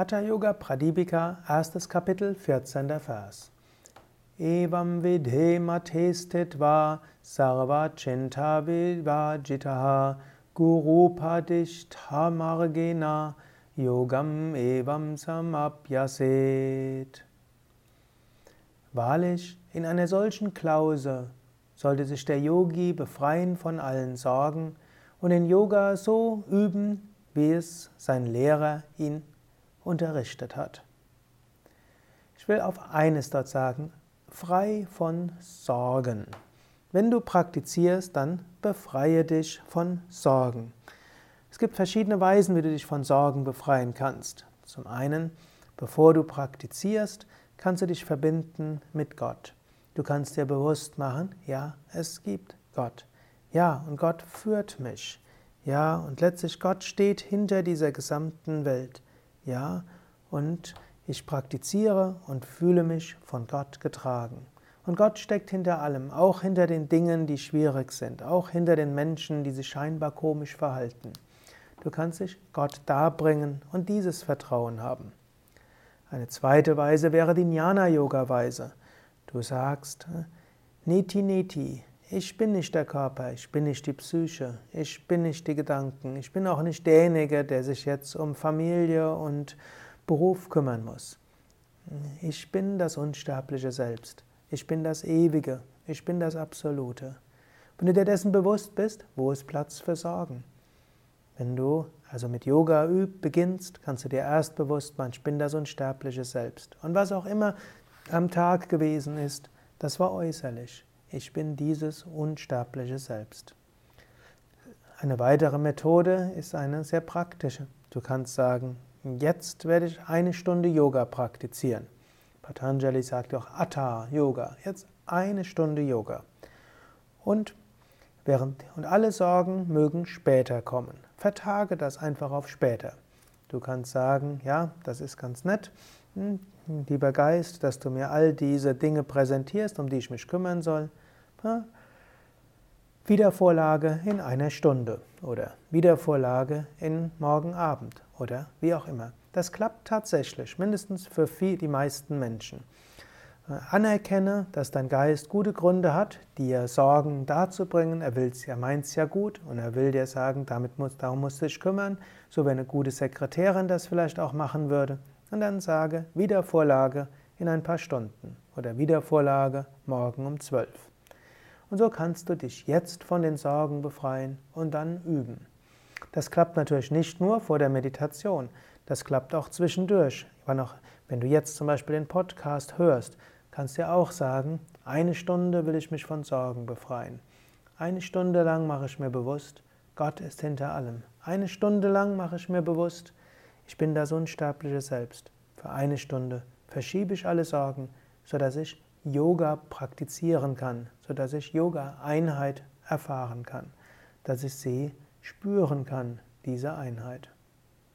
Hatha Yoga Pradipika, erstes Kapitel, 14. Vers. Evam vidhe matestitva sarva chinta vivajitaha guru padishtamargena yogam evam samapyaset. Wahrlich, in einer solchen Klause sollte sich der Yogi befreien von allen Sorgen und in Yoga so üben, wie es sein Lehrer ihn unterrichtet hat. Ich will auf eines dort sagen, frei von Sorgen. Wenn du praktizierst, dann befreie dich von Sorgen. Es gibt verschiedene Weisen, wie du dich von Sorgen befreien kannst. Zum einen, bevor du praktizierst, kannst du dich verbinden mit Gott. Du kannst dir bewusst machen, ja, es gibt Gott. Ja, und Gott führt mich. Ja, und letztlich Gott steht hinter dieser gesamten Welt. Ja, und ich praktiziere und fühle mich von Gott getragen. Und Gott steckt hinter allem, auch hinter den Dingen, die schwierig sind, auch hinter den Menschen, die sich scheinbar komisch verhalten. Du kannst dich Gott darbringen und dieses Vertrauen haben. Eine zweite Weise wäre die Jnana-Yoga-Weise. Du sagst, Neti Neti, ich bin nicht der Körper, ich bin nicht die Psyche, ich bin nicht die Gedanken, ich bin auch nicht derjenige, der sich jetzt um Familie und Beruf kümmern muss. Ich bin das unsterbliche Selbst, ich bin das Ewige, ich bin das Absolute. Wenn du dir dessen bewusst bist, wo ist Platz für Sorgen? Wenn du also mit Yoga üb, beginnst, kannst du dir erst bewusst machen, ich bin das unsterbliche Selbst. Und was auch immer am Tag gewesen ist, das war äußerlich. Ich bin dieses unsterbliche Selbst. Eine weitere Methode ist eine sehr praktische. Du kannst sagen, jetzt werde ich eine Stunde Yoga praktizieren. Patanjali sagt auch Atta Yoga, jetzt eine Stunde Yoga. Und, während, und alle Sorgen mögen später kommen. Vertage das einfach auf später. Du kannst sagen, ja, das ist ganz nett, lieber Geist, dass du mir all diese Dinge präsentierst, um die ich mich kümmern soll. Wiedervorlage in einer Stunde oder Wiedervorlage in morgen Abend oder wie auch immer. Das klappt tatsächlich, mindestens für die meisten Menschen. Anerkenne, dass dein Geist gute Gründe hat, dir Sorgen darzubringen. Er will's, er meint's ja gut und er will dir sagen, damit muss, darum musst du dich kümmern, so wie eine gute Sekretärin das vielleicht auch machen würde. Und dann sage Wiedervorlage in ein paar Stunden oder Wiedervorlage morgen um zwölf. Und so kannst du dich jetzt von den Sorgen befreien und dann üben. Das klappt natürlich nicht nur vor der Meditation, das klappt auch zwischendurch. Wenn du jetzt zum Beispiel den Podcast hörst, kannst du auch sagen, eine Stunde will ich mich von Sorgen befreien. Eine Stunde lang mache ich mir bewusst, Gott ist hinter allem. Eine Stunde lang mache ich mir bewusst, ich bin das unsterbliche Selbst. Für eine Stunde verschiebe ich alle Sorgen, sodass ich Yoga praktizieren kann, sodass ich Yoga-Einheit erfahren kann, dass ich sie spüren kann, diese Einheit.